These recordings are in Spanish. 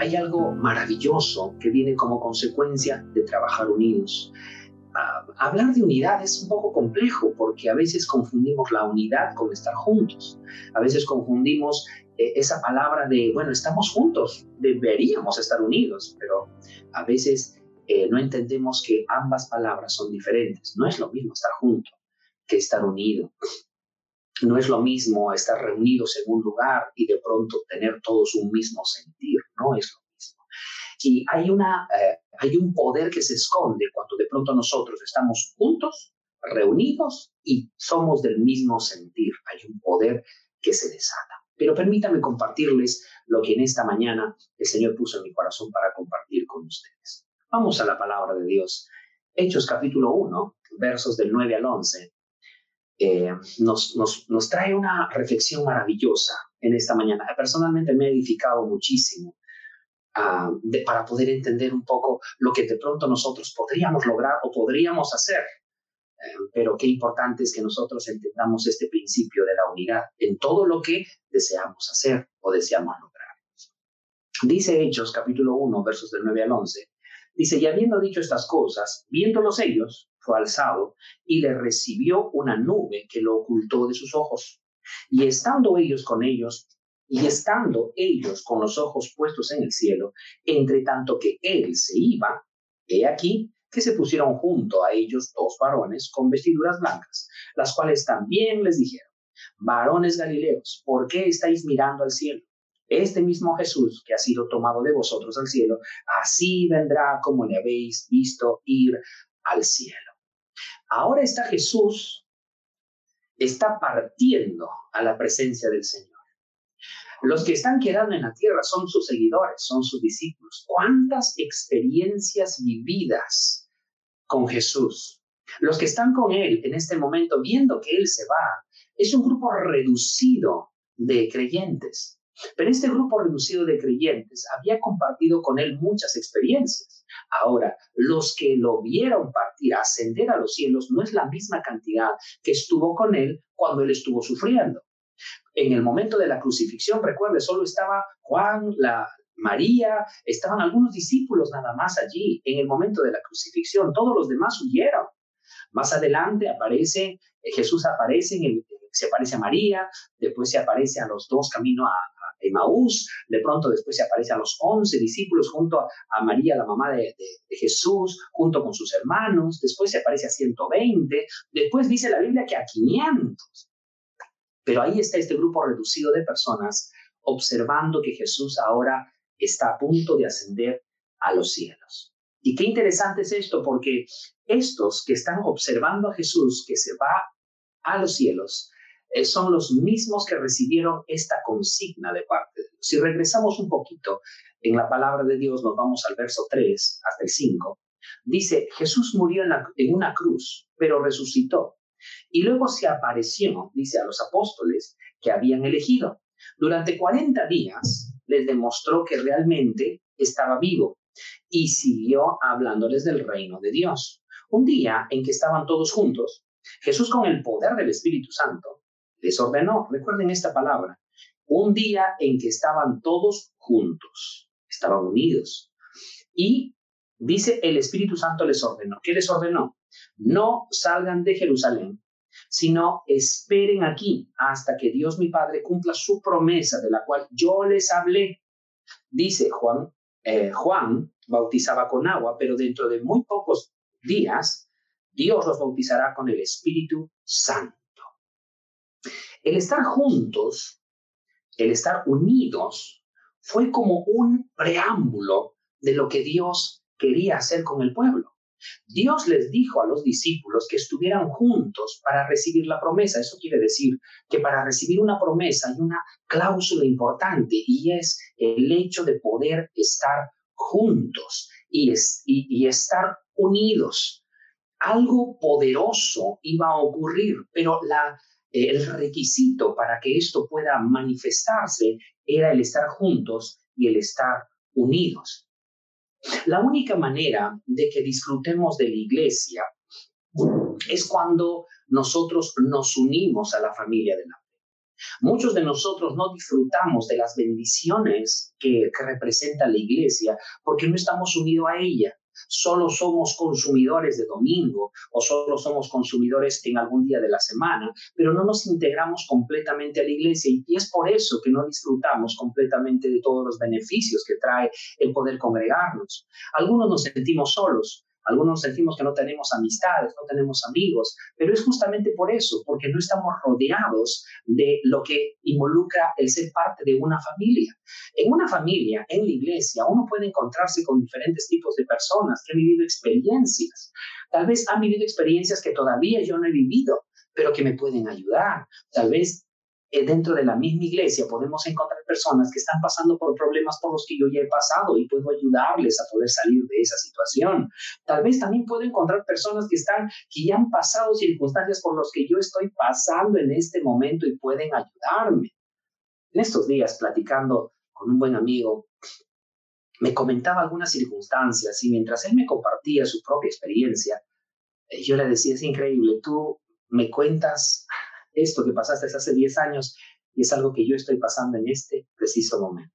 hay algo maravilloso que viene como consecuencia de trabajar unidos. Ah, hablar de unidad es un poco complejo porque a veces confundimos la unidad con estar juntos. A veces confundimos esa palabra de, bueno, estamos juntos, deberíamos estar unidos, pero a veces eh, no entendemos que ambas palabras son diferentes. No es lo mismo estar junto que estar unido. No es lo mismo estar reunidos en un lugar y de pronto tener todos un mismo sentir, no es lo mismo. Y hay, una, eh, hay un poder que se esconde cuando de pronto nosotros estamos juntos, reunidos y somos del mismo sentir. Hay un poder que se desata. Pero permítanme compartirles lo que en esta mañana el Señor puso en mi corazón para compartir con ustedes. Vamos a la palabra de Dios. Hechos capítulo 1, versos del 9 al 11. Eh, nos, nos, trae una reflexión maravillosa en esta mañana. Personalmente me ha edificado muchísimo ah, para poder entender un poco lo que de pronto nosotros podríamos lograr o podríamos hacer. Pero qué importante es que nosotros entendamos este principio de la unidad en todo lo que deseamos hacer o deseamos lograr. Dice Hechos capítulo 1, versos del 9 al 11. Dice, y habiendo dicho estas cosas, viéndolos ellos, fue alzado y le recibió una nube que lo ocultó de sus ojos. Y estando ellos con ellos, y estando ellos con los ojos puestos en el cielo, entre tanto que él se iba, he aquí que se pusieron junto a ellos dos varones con vestiduras blancas, las cuales también les dijeron, varones galileos, ¿por qué estáis mirando al cielo? Este mismo Jesús que ha sido tomado de vosotros al cielo, así vendrá como le habéis visto ir al cielo. Ahora está Jesús, está partiendo a la presencia del Señor. Los que están quedando en la tierra son sus seguidores, son sus discípulos. ¿Cuántas experiencias vividas con Jesús? Los que están con Él en este momento, viendo que Él se va, es un grupo reducido de creyentes. Pero este grupo reducido de creyentes había compartido con Él muchas experiencias. Ahora, los que lo vieron partir, ascender a los cielos, no es la misma cantidad que estuvo con él cuando él estuvo sufriendo. En el momento de la crucifixión, recuerde, solo estaba Juan, la, María, estaban algunos discípulos nada más allí en el momento de la crucifixión, todos los demás huyeron. Más adelante aparece, eh, Jesús aparece, se aparece a María, después se aparece a los dos camino a, Emaús, de pronto después se aparece a los once discípulos junto a, María, la mamá de, Jesús, junto con sus hermanos, después se aparece a 120, después dice la Biblia que a 500. Pero ahí está este grupo reducido de personas observando que Jesús ahora está a punto de ascender a los cielos. Y qué interesante es esto, porque estos que están observando a Jesús que se va a los cielos, eh, son los mismos que recibieron esta consigna de parte. Si regresamos un poquito en la palabra de Dios, nos vamos al verso 3 hasta el 5. Dice, Jesús murió en, en una cruz, pero resucitó. Y luego se apareció, dice a los apóstoles que habían elegido. Durante 40 días les demostró que realmente estaba vivo y siguió hablándoles del reino de Dios. Un día en que estaban todos juntos, Jesús con el poder del Espíritu Santo les ordenó, recuerden esta palabra, un día en que estaban todos juntos, estaban unidos. Y dice el Espíritu Santo les ordenó. ¿Qué les ordenó? No salgan de Jerusalén, sino esperen aquí hasta que Dios mi Padre cumpla su promesa de la cual yo les hablé. Dice Juan, eh, Juan bautizaba con agua, pero dentro de muy pocos días Dios los bautizará con el Espíritu Santo. El estar juntos, el estar unidos, fue como un preámbulo de lo que Dios quería hacer con el pueblo. Dios les dijo a los discípulos que estuvieran juntos para recibir la promesa. Eso quiere decir que para recibir una promesa hay una cláusula importante y es el hecho de poder estar juntos y, estar unidos. Algo poderoso iba a ocurrir, pero la, el requisito para que esto pueda manifestarse era el estar juntos y el estar unidos. La única manera de que disfrutemos de la iglesia es cuando nosotros nos unimos a la familia de la fe. Muchos de nosotros no disfrutamos de las bendiciones que, que representa la iglesia porque no estamos unidos a ella solo somos consumidores de domingo o solo somos consumidores en algún día de la semana, pero no nos integramos completamente a la iglesia y es por eso que no disfrutamos completamente de todos los beneficios que trae el poder congregarnos. Algunos nos sentimos solos, algunos sentimos que no tenemos amistades, no tenemos amigos, pero es justamente por eso, porque no estamos rodeados de lo que involucra el ser parte de una familia. En una familia, en la iglesia, uno puede encontrarse con diferentes tipos de personas que han vivido experiencias. Tal vez han vivido experiencias que todavía yo no he vivido, pero que me pueden ayudar. Tal vez eh, dentro de la misma iglesia podemos encontrar personas que están pasando por problemas por los que yo ya he pasado y puedo ayudarles a poder salir de esa situación. Tal vez también puedo encontrar personas que están, que ya han pasado circunstancias por las que yo estoy pasando en este momento y pueden ayudarme. En estos días, platicando con un buen amigo, me comentaba algunas circunstancias y mientras él me compartía su propia experiencia, eh, yo le decía, es increíble, tú me cuentas esto que pasaste hace 10 años y es algo que yo estoy pasando en este preciso momento.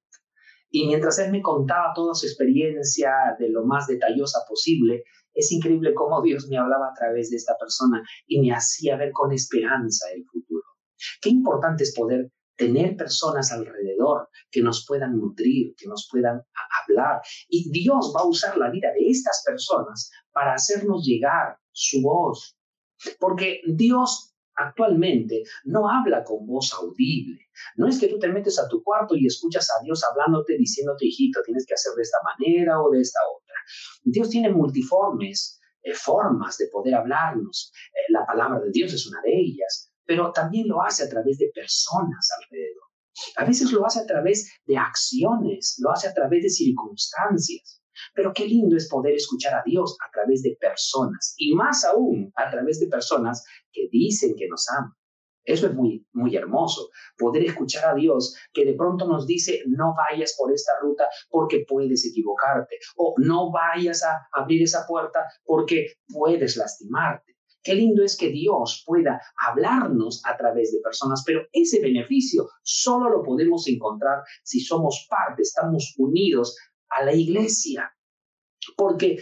Y mientras él me contaba toda su experiencia de lo más detallosa posible, es increíble cómo Dios me hablaba a través de esta persona y me hacía ver con esperanza el futuro. Qué importante es poder tener personas alrededor que nos puedan nutrir, que nos puedan hablar. Y Dios va a usar la vida de estas personas para hacernos llegar su voz. Porque Dios actualmente no habla con voz audible. No es que tú te metes a tu cuarto y escuchas a Dios hablándote, diciéndote, hijito, tienes que hacer de esta manera o de esta otra. Dios tiene multiformes eh, formas de poder hablarnos. Eh, la palabra de Dios es una de ellas, pero también lo hace a través de personas alrededor. A veces lo hace a través de acciones, lo hace a través de circunstancias. Pero qué lindo es poder escuchar a Dios a través de personas y más aún a través de personas que dicen que nos aman. Eso es muy, muy hermoso, poder escuchar a Dios que de pronto nos dice, no vayas por esta ruta porque puedes equivocarte, o no vayas a abrir esa puerta porque puedes lastimarte. Qué lindo es que Dios pueda hablarnos a través de personas, pero ese beneficio solo lo podemos encontrar si somos parte, estamos unidos a la iglesia. Porque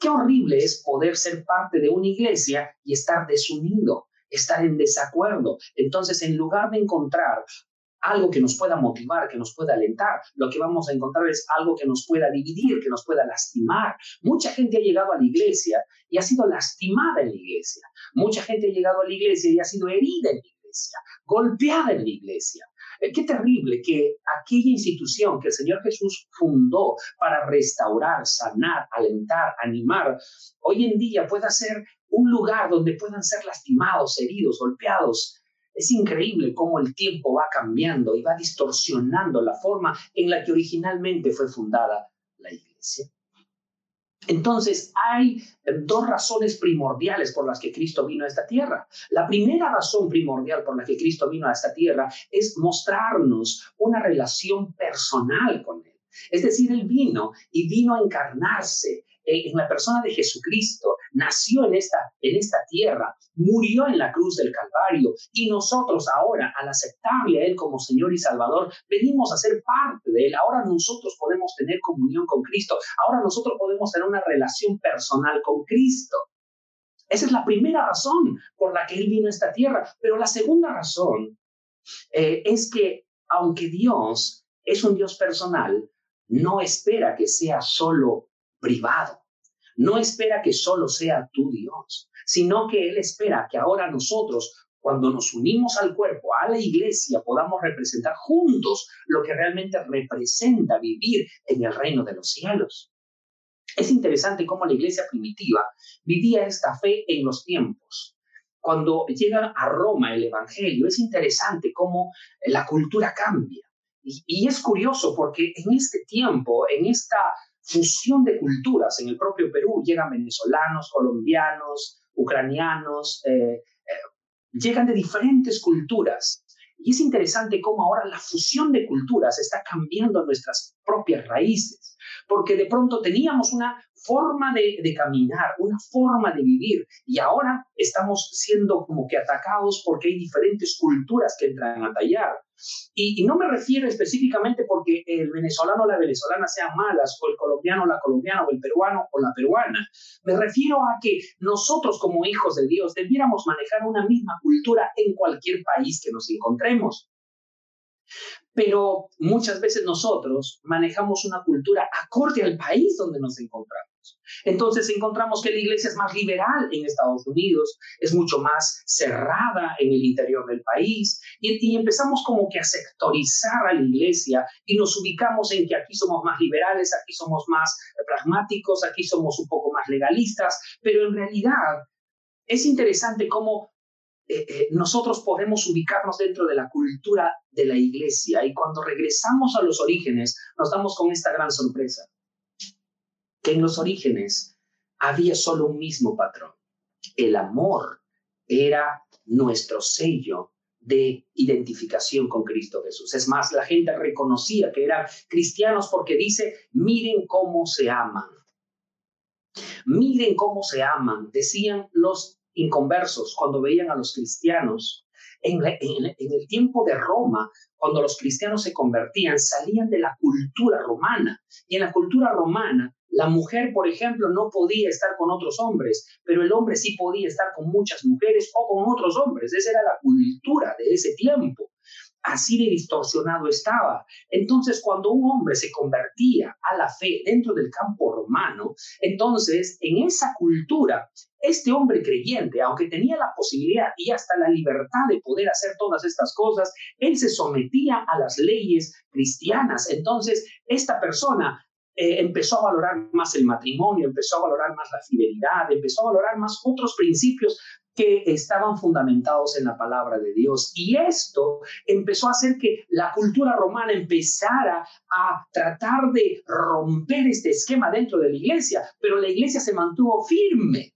qué horrible es poder ser parte de una iglesia y estar desunido, estar en desacuerdo. Entonces, en lugar de encontrar algo que nos pueda motivar, que nos pueda alentar, lo que vamos a encontrar es algo que nos pueda dividir, que nos pueda lastimar. Mucha gente ha llegado a la iglesia y ha sido lastimada en la iglesia. Mucha gente ha llegado a la iglesia y ha sido herida en la iglesia, golpeada en la iglesia. Eh, qué terrible que aquella institución que el Señor Jesús fundó para restaurar, sanar, alentar, animar, hoy en día pueda ser un lugar donde puedan ser lastimados, heridos, golpeados. Es increíble cómo el tiempo va cambiando y va distorsionando la forma en la que originalmente fue fundada la iglesia. Entonces, hay eh, dos razones primordiales por las que Cristo vino a esta tierra. La primera razón primordial por la que Cristo vino a esta tierra es mostrarnos una relación personal con Él. Es decir, Él vino y vino a encarnarse en la persona de Jesucristo, nació en esta, en esta tierra, murió en la cruz del Calvario y nosotros ahora, al aceptarle a Él como Señor y Salvador, venimos a ser parte de Él. Ahora nosotros podemos tener comunión con Cristo, ahora nosotros podemos tener una relación personal con Cristo. Esa es la primera razón por la que Él vino a esta tierra. Pero la segunda razón eh, es que aunque Dios es un Dios personal, no espera que sea solo privado. No espera que solo sea tu Dios, sino que Él espera que ahora nosotros, cuando nos unimos al cuerpo, a la iglesia, podamos representar juntos lo que realmente representa vivir en el reino de los cielos. Es interesante cómo la iglesia primitiva vivía esta fe en los tiempos. Cuando llega a Roma el Evangelio, es interesante cómo la cultura cambia. Y, y es curioso porque en este tiempo, en esta fusión de culturas. En el propio Perú llegan venezolanos, colombianos, ucranianos, eh, eh, llegan de diferentes culturas Y es interesante cómo ahora la fusión de culturas está cambiando nuestras propias raíces, porque de pronto teníamos una forma de, caminar, una forma de vivir, y ahora estamos siendo como que atacados porque hay diferentes culturas que entran a tallar. Y, no me refiero específicamente porque el venezolano o la venezolana sean malas, o el colombiano o la colombiana, o el peruano o la peruana. Me refiero a que nosotros como hijos de Dios debiéramos manejar una misma cultura en cualquier país que nos encontremos. Pero muchas veces nosotros manejamos una cultura acorde al país donde nos encontramos. Entonces encontramos que la iglesia es más liberal en Estados Unidos, es mucho más cerrada en el interior del país y, empezamos como que a sectorizar a la iglesia y nos ubicamos en que aquí somos más liberales, aquí somos más pragmáticos, aquí somos un poco más legalistas, pero en realidad es interesante cómo eh, eh, nosotros podemos ubicarnos dentro de la cultura de la iglesia y cuando regresamos a los orígenes nos damos con esta gran sorpresa, que en los orígenes había solo un mismo patrón. El amor era nuestro sello de identificación con Cristo Jesús. Es más, la gente reconocía que eran cristianos porque dice, miren cómo se aman. Miren cómo se aman, decían los inconversos, cuando veían a los cristianos, en, el tiempo de Roma, cuando los cristianos se convertían, salían de la cultura romana. Y en la cultura romana, la mujer, por ejemplo, no podía estar con otros hombres, pero el hombre sí podía estar con muchas mujeres o con otros hombres. Esa era la cultura de ese tiempo así de distorsionado estaba. Entonces, cuando un hombre se convertía a la fe dentro del campo romano, entonces en esa cultura, este hombre creyente, aunque tenía la posibilidad y hasta la libertad de poder hacer todas estas cosas, él se sometía a las leyes cristianas. Entonces, esta persona eh, empezó a valorar más el matrimonio, empezó a valorar más la fidelidad, empezó a valorar más otros principios que estaban fundamentados en la palabra de Dios. Y esto empezó a hacer que la cultura romana empezara a tratar de romper este esquema dentro de la iglesia, pero la iglesia se mantuvo firme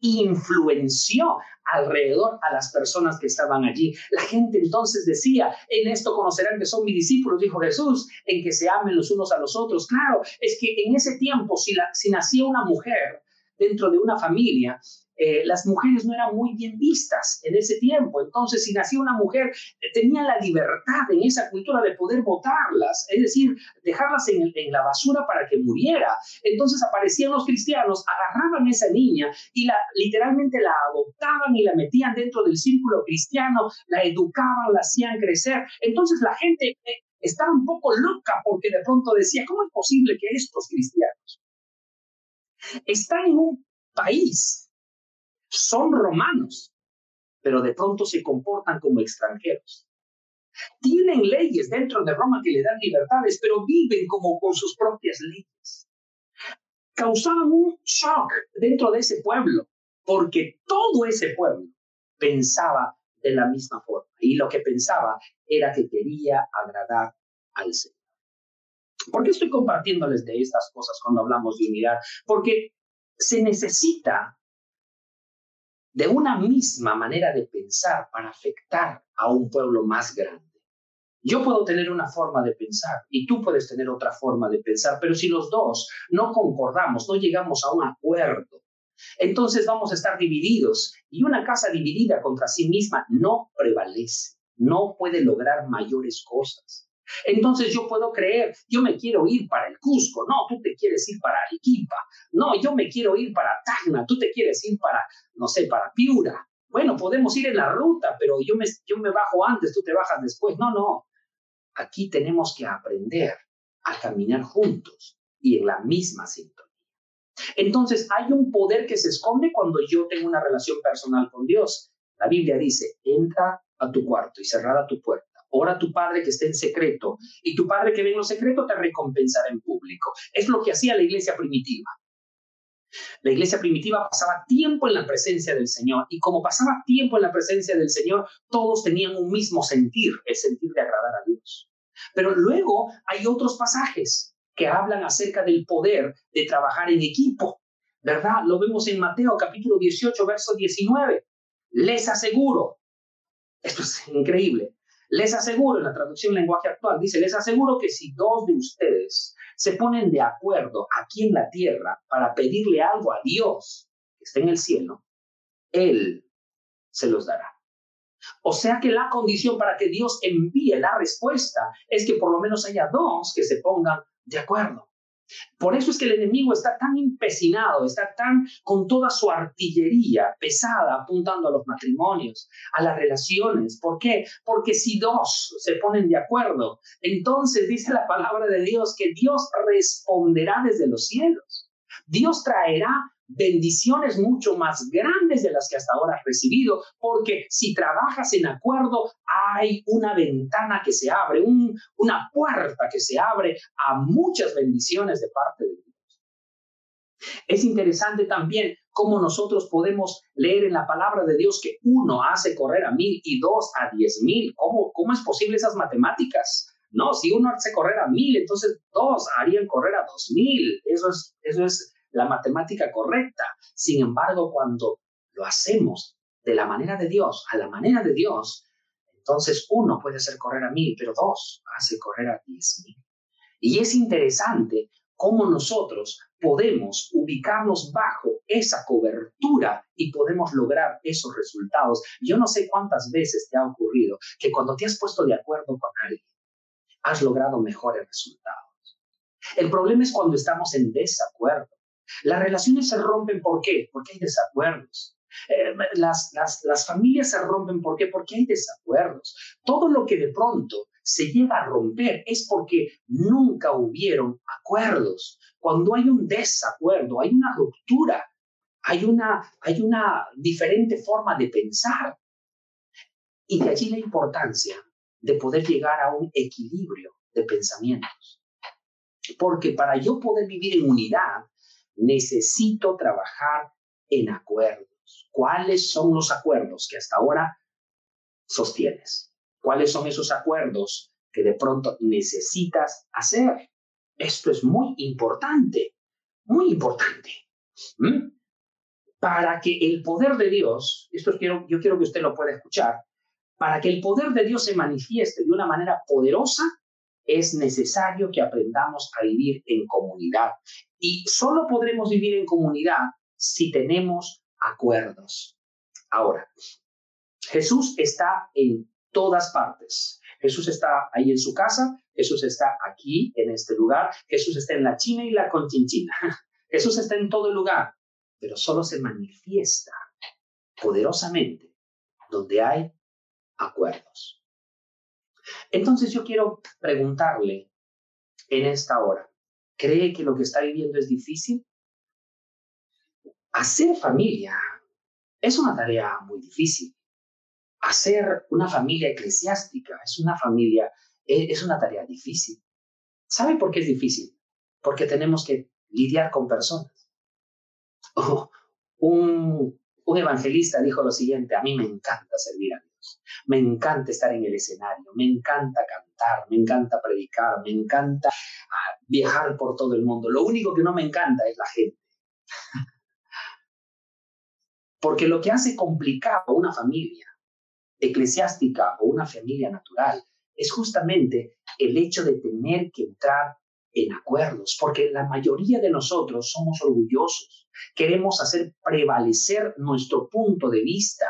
influenció alrededor a las personas que estaban allí. La gente entonces decía, en esto conocerán que son mis discípulos, dijo Jesús, en que se amen los unos a los otros. Claro, es que en ese tiempo, si, la, si nacía una mujer dentro de una familia, eh, las mujeres no eran muy bien vistas en ese tiempo. Entonces, si nacía una mujer, tenía la libertad en esa cultura de poder votarlas, es decir, dejarlas en, la basura para que muriera. Entonces aparecían los cristianos, agarraban a esa niña y la, literalmente la adoptaban y la metían dentro del círculo cristiano, la educaban, la hacían crecer. Entonces la gente estaba un poco loca porque de pronto decía, ¿cómo es posible que estos cristianos están en un país son romanos, pero de pronto se comportan como extranjeros. Tienen leyes dentro de Roma que le dan libertades, pero viven como con sus propias leyes. Causaban un shock dentro de ese pueblo, porque todo ese pueblo pensaba de la misma forma y lo que pensaba era que quería agradar al Señor. ¿Por qué estoy compartiéndoles de estas cosas cuando hablamos de unidad? Porque se necesita de una misma manera de pensar para afectar a un pueblo más grande. Yo puedo tener una forma de pensar y tú puedes tener otra forma de pensar, pero si los dos no concordamos, no llegamos a un acuerdo, entonces vamos a estar divididos y una casa dividida contra sí misma no prevalece, no puede lograr mayores cosas. Entonces yo puedo creer, yo me quiero ir para el Cusco, no, tú te quieres ir para Arequipa, no, yo me quiero ir para Tacna, tú te quieres ir para, no sé, para Piura. Bueno, podemos ir en la ruta, pero yo me, yo me bajo antes, tú te bajas después. No, no. Aquí tenemos que aprender a caminar juntos y en la misma sintonía. Entonces, hay un poder que se esconde cuando yo tengo una relación personal con Dios. La Biblia dice, entra a tu cuarto y cerrada tu puerta Ora a tu padre que esté en secreto y tu padre que ve en lo secreto te recompensará en público. Es lo que hacía la iglesia primitiva. La iglesia primitiva pasaba tiempo en la presencia del Señor y como pasaba tiempo en la presencia del Señor, todos tenían un mismo sentir, el sentir de agradar a Dios. Pero luego hay otros pasajes que hablan acerca del poder de trabajar en equipo, ¿verdad? Lo vemos en Mateo capítulo 18, verso 19. Les aseguro, esto es increíble, Les aseguro, en la traducción lenguaje actual, dice, les aseguro que si dos de ustedes se ponen de acuerdo aquí en la tierra para pedirle algo a Dios que está en el cielo, Él se los dará. O sea que la condición para que Dios envíe la respuesta es que por lo menos haya dos que se pongan de acuerdo. Por eso es que el enemigo está tan empecinado, está tan con toda su artillería pesada apuntando a los matrimonios, a las relaciones. ¿Por qué? Porque si dos se ponen de acuerdo, entonces dice la palabra de Dios que Dios responderá desde los cielos. Dios traerá bendiciones mucho más grandes de las que hasta ahora has recibido, porque si trabajas en acuerdo, hay una ventana que se abre, una puerta que se abre a muchas bendiciones de parte de Dios. Es interesante también cómo nosotros podemos leer en la palabra de Dios que uno hace correr a mil y dos a diez mil. ¿Cómo, cómo es posible esas matemáticas? No, si uno hace correr a mil, entonces dos harían correr a dos mil. Eso es, eso es la matemática correcta. Sin embargo, cuando lo hacemos de la manera de Dios, a la manera de Dios, entonces uno puede hacer correr a mil, pero dos hace correr a diez mil. Y es interesante cómo nosotros podemos ubicarnos bajo esa cobertura y podemos lograr esos resultados. Yo no sé cuántas veces te ha ocurrido que cuando te has puesto de acuerdo con alguien, has logrado mejores resultados. El problema es cuando estamos en desacuerdo. Las relaciones se rompen ¿por qué? Porque hay desacuerdos. Eh, las, las, las familias se rompen ¿por qué? Porque hay desacuerdos. Todo lo que de pronto se llega a romper es porque nunca hubieron acuerdos. Cuando hay un desacuerdo, hay una ruptura, hay una, hay una diferente forma de pensar. Y de allí la importancia de poder llegar a un equilibrio de pensamientos. Porque para yo poder vivir en unidad, necesito trabajar en acuerdos. ¿Cuáles son los acuerdos que hasta ahora sostienes? ¿Cuáles son esos acuerdos que de pronto necesitas hacer? Esto es muy importante, muy importante. Para que el poder de Dios, esto quiero, yo quiero que usted lo pueda escuchar, para que el poder de Dios se manifieste de una manera poderosa, es necesario que aprendamos a vivir en comunidad. Y solo podremos vivir en comunidad si tenemos acuerdos. Ahora, Jesús está en todas partes. Jesús está ahí en su casa, Jesús está aquí, en este lugar, Jesús está en la China y la Conchinchina. Jesús está en todo lugar, pero solo se manifiesta poderosamente donde hay acuerdos. Entonces yo quiero preguntarle en esta hora, ¿cree que lo que está viviendo es difícil? Hacer familia es una tarea muy difícil. Hacer una familia eclesiástica es una familia e, es una tarea difícil. ¿Sabe por qué es difícil? Porque tenemos que lidiar con personas. un, un evangelista dijo lo siguiente, a mí me encanta servir a me encanta estar en el escenario, me encanta cantar, me encanta predicar, me encanta ah, viajar por todo el mundo. Lo único que no me encanta es la gente. Porque lo que hace complicado una familia eclesiástica o una familia natural es justamente el hecho de tener que entrar en acuerdos, porque la mayoría de nosotros somos orgullosos, queremos hacer prevalecer nuestro punto de vista,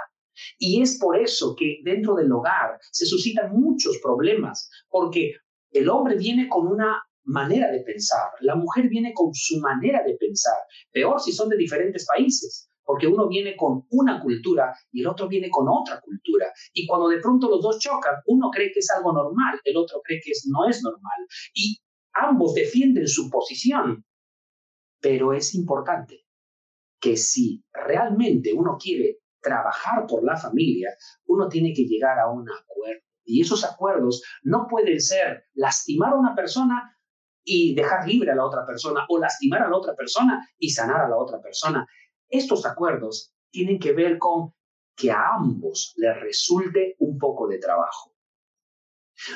y es por eso que dentro del hogar se suscitan muchos problemas, porque el hombre viene con una manera de pensar, la mujer viene con su manera de pensar, peor si son de diferentes países, porque uno viene con una cultura y el otro viene con otra cultura. Y cuando de pronto los dos chocan, uno cree que es algo normal, el otro cree que no es normal. Y ambos defienden su posición. Pero es importante que si realmente uno quiere trabajar por la familia, uno tiene que llegar a un acuerdo. Y esos acuerdos no pueden ser lastimar a una persona y dejar libre a la otra persona o lastimar a la otra persona y sanar a la otra persona. Estos acuerdos tienen que ver con que a ambos les resulte un poco de trabajo.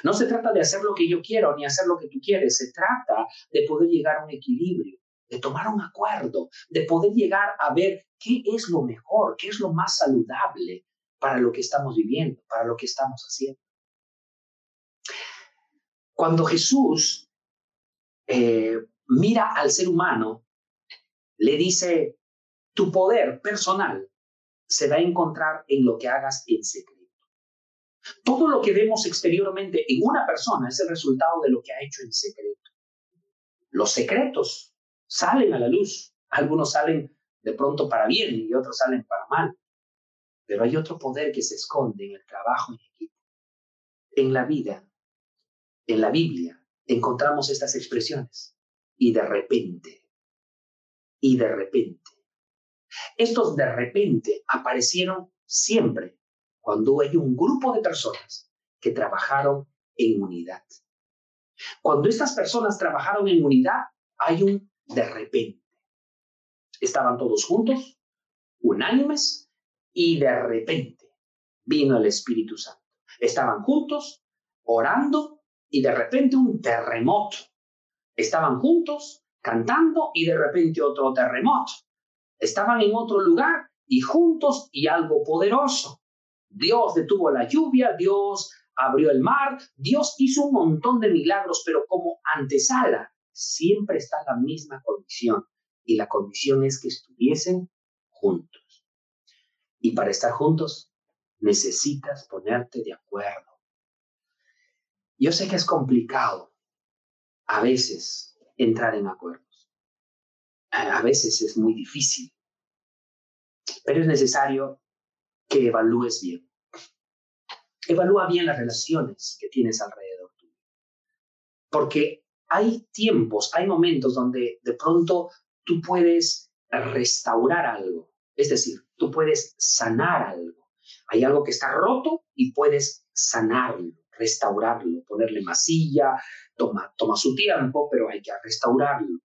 No se trata de hacer lo que yo quiero ni hacer lo que tú quieres, se trata de poder llegar a un equilibrio de tomar un acuerdo, de poder llegar a ver qué es lo mejor, qué es lo más saludable para lo que estamos viviendo, para lo que estamos haciendo. Cuando Jesús eh, mira al ser humano, le dice, tu poder personal se va a encontrar en lo que hagas en secreto. Todo lo que vemos exteriormente en una persona es el resultado de lo que ha hecho en secreto. Los secretos salen a la luz. Algunos salen de pronto para bien y otros salen para mal. Pero hay otro poder que se esconde en el trabajo en equipo. En la vida, en la Biblia, encontramos estas expresiones. Y de repente, y de repente. Estos de repente aparecieron siempre cuando hay un grupo de personas que trabajaron en unidad. Cuando estas personas trabajaron en unidad, hay un de repente. Estaban todos juntos, unánimes, y de repente vino el Espíritu Santo. Estaban juntos, orando, y de repente un terremoto. Estaban juntos, cantando, y de repente otro terremoto. Estaban en otro lugar y juntos y algo poderoso. Dios detuvo la lluvia, Dios abrió el mar, Dios hizo un montón de milagros, pero como antesala siempre está la misma condición y la condición es que estuviesen juntos. Y para estar juntos necesitas ponerte de acuerdo. Yo sé que es complicado a veces entrar en acuerdos. A veces es muy difícil. Pero es necesario que evalúes bien. Evalúa bien las relaciones que tienes alrededor tuyo. Porque hay tiempos, hay momentos donde de pronto tú puedes restaurar algo. Es decir, tú puedes sanar algo. Hay algo que está roto y puedes sanarlo, restaurarlo, ponerle masilla, toma, toma su tiempo, pero hay que restaurarlo.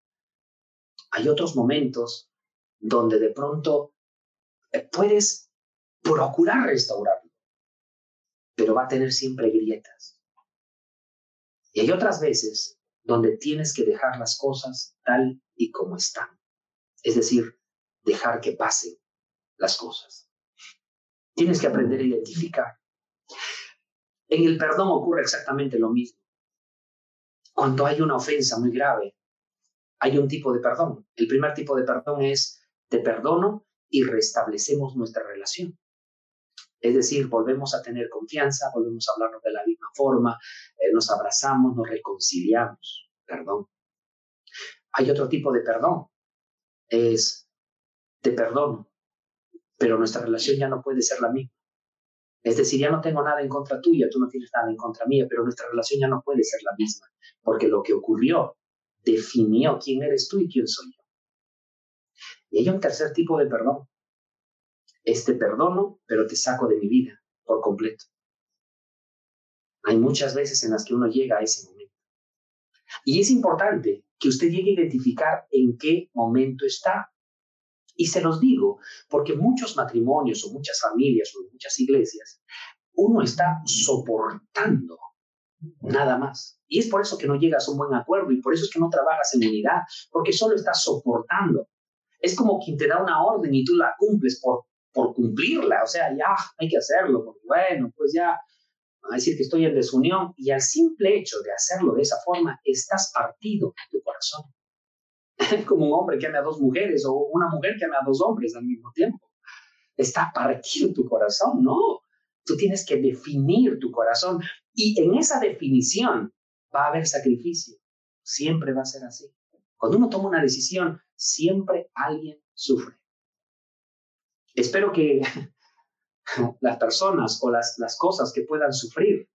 Hay otros momentos donde de pronto eh, puedes procurar restaurarlo, pero va a tener siempre grietas. Y hay otras veces donde tienes que dejar las cosas tal y como están. Es decir, dejar que pasen las cosas. Tienes que aprender a identificar. En el perdón ocurre exactamente lo mismo. Cuando hay una ofensa muy grave, hay un tipo de perdón. El primer tipo de perdón es te perdono y restablecemos nuestra relación. Es decir, volvemos a tener confianza, volvemos a hablarnos de la misma forma, eh, nos abrazamos, nos reconciliamos. Perdón. Hay otro tipo de perdón. Es, te perdono, pero nuestra relación ya no puede ser la misma. Es decir, ya no tengo nada en contra tuya, tú no tienes nada en contra mía, pero nuestra relación ya no puede ser la misma, porque lo que ocurrió definió quién eres tú y quién soy yo. Y hay un tercer tipo de perdón, este perdono, pero te saco de mi vida por completo. Hay muchas veces en las que uno llega a ese momento. Y es importante que usted llegue a identificar en qué momento está. Y se los digo, porque muchos matrimonios o muchas familias o muchas iglesias, uno está soportando nada más. Y es por eso que no llegas a un buen acuerdo y por eso es que no trabajas en unidad, porque solo estás soportando. Es como quien te da una orden y tú la cumples por por cumplirla, o sea, ya hay que hacerlo, porque bueno, pues ya a decir que estoy en desunión y al simple hecho de hacerlo de esa forma, estás partido de tu corazón. Como un hombre que ame a dos mujeres o una mujer que ame a dos hombres al mismo tiempo. Está partido tu corazón, no. Tú tienes que definir tu corazón y en esa definición va a haber sacrificio. Siempre va a ser así. Cuando uno toma una decisión, siempre alguien sufre. Espero que las personas o las, cosas que puedan sufrir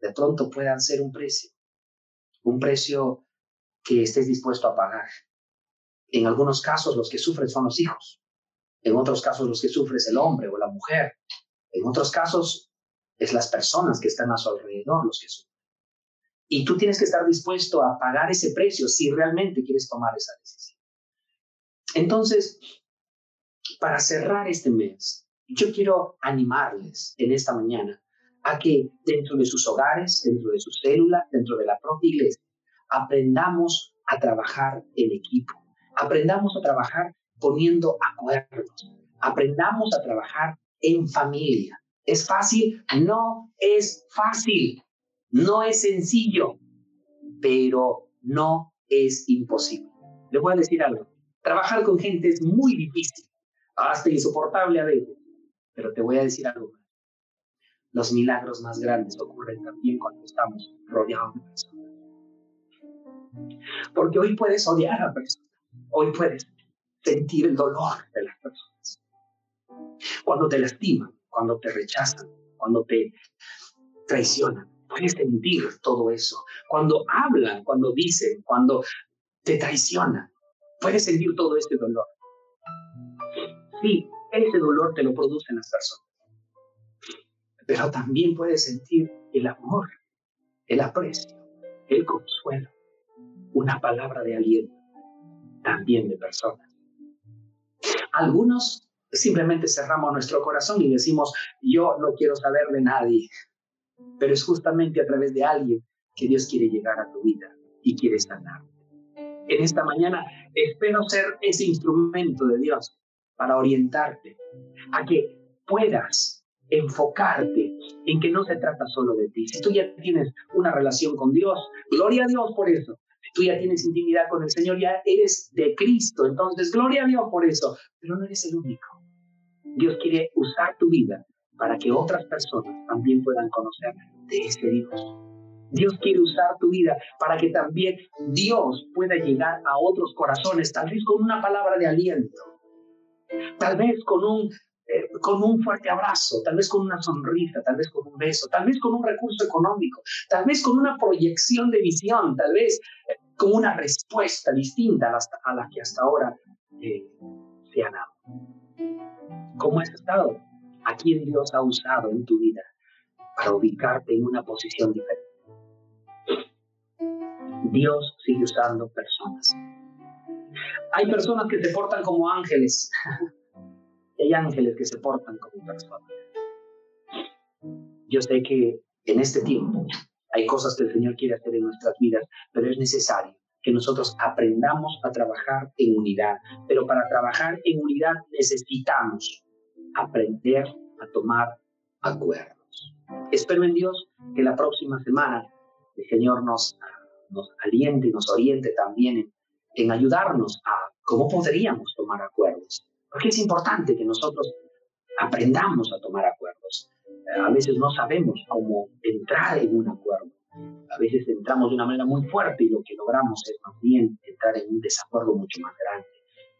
de pronto puedan ser un precio, un precio que estés dispuesto a pagar. En algunos casos los que sufren son los hijos, en otros casos los que sufren es el hombre o la mujer, en otros casos es las personas que están a su alrededor los que sufren. Y tú tienes que estar dispuesto a pagar ese precio si realmente quieres tomar esa decisión. Entonces, para cerrar este mes, yo quiero animarles en esta mañana a que dentro de sus hogares, dentro de su célula, dentro de la propia iglesia, aprendamos a trabajar en equipo, aprendamos a trabajar poniendo acuerdos, aprendamos a trabajar en familia. ¿Es fácil? No es fácil, no es sencillo, pero no es imposible. Le voy a decir algo. Trabajar con gente es muy difícil, hasta insoportable a veces, pero te voy a decir algo. Los milagros más grandes ocurren también cuando estamos rodeados de personas. Porque hoy puedes odiar a personas, hoy puedes sentir el dolor de las personas. Cuando te lastiman, cuando te rechazan, cuando te traicionan, puedes sentir todo eso. Cuando hablan, cuando dicen, cuando te traicionan, puedes sentir todo este dolor. Ese dolor te lo producen las personas. Pero también puedes sentir el amor, el aprecio, el consuelo, una palabra de aliento, también de personas. Algunos simplemente cerramos nuestro corazón y decimos, yo no quiero saber de nadie, pero es justamente a través de alguien que Dios quiere llegar a tu vida y quiere sanar. En esta mañana espero ser ese instrumento de Dios para orientarte a que puedas enfocarte en que no se trata solo de ti. Si tú ya tienes una relación con Dios, gloria a Dios por eso. Si tú ya tienes intimidad con el Señor, ya eres de Cristo, entonces gloria a Dios por eso. Pero no eres el único. Dios quiere usar tu vida para que otras personas también puedan conocer de ese Dios. Dios quiere usar tu vida para que también Dios pueda llegar a otros corazones, tal vez con una palabra de aliento, tal vez con un, eh, con un fuerte abrazo, tal vez con una sonrisa, tal vez con un beso, tal vez con un recurso económico, tal vez con una proyección de visión, tal vez eh, con una respuesta distinta a la, que hasta ahora eh, se ha dado. ¿Cómo has estado? ¿A quién Dios ha usado en tu vida para ubicarte en una posición diferente? Dios sigue usando personas. Hay personas que se portan como ángeles. hay ángeles que se portan como personas. Yo sé que en este tiempo hay cosas que el Señor quiere hacer en nuestras vidas, pero es necesario que nosotros aprendamos a trabajar en unidad. Pero para trabajar en unidad necesitamos aprender a tomar acuerdos. Espero en Dios que la próxima semana el Señor nos, nos aliente y nos oriente también en, ayudarnos a cómo podríamos tomar acuerdos. Porque es importante que nosotros aprendamos a tomar acuerdos. A veces no sabemos cómo entrar en un acuerdo. A veces entramos de una manera muy fuerte y lo que logramos es más bien entrar en un desacuerdo mucho más grande.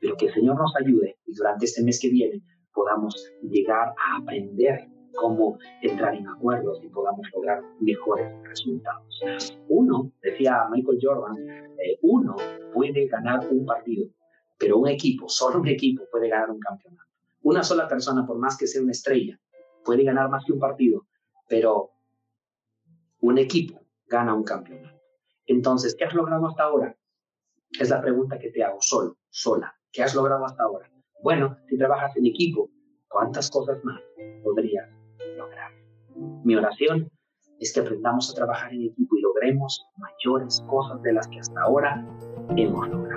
Pero que el Señor nos ayude y durante este mes que viene podamos llegar a aprender cómo entrar en acuerdos y podamos lograr mejores resultados. Uno, decía Michael Jordan, eh, uno puede ganar un partido, pero un equipo, solo un equipo puede ganar un campeonato. Una sola persona, por más que sea una estrella, puede ganar más que un partido, pero un equipo gana un campeonato. Entonces, ¿qué has logrado hasta ahora? Es la pregunta que te hago solo, sola. ¿Qué has logrado hasta ahora? Bueno, si trabajas en equipo, ¿cuántas cosas más podrías? Mi oración es que aprendamos a trabajar en equipo y logremos mayores cosas de las que hasta ahora hemos logrado.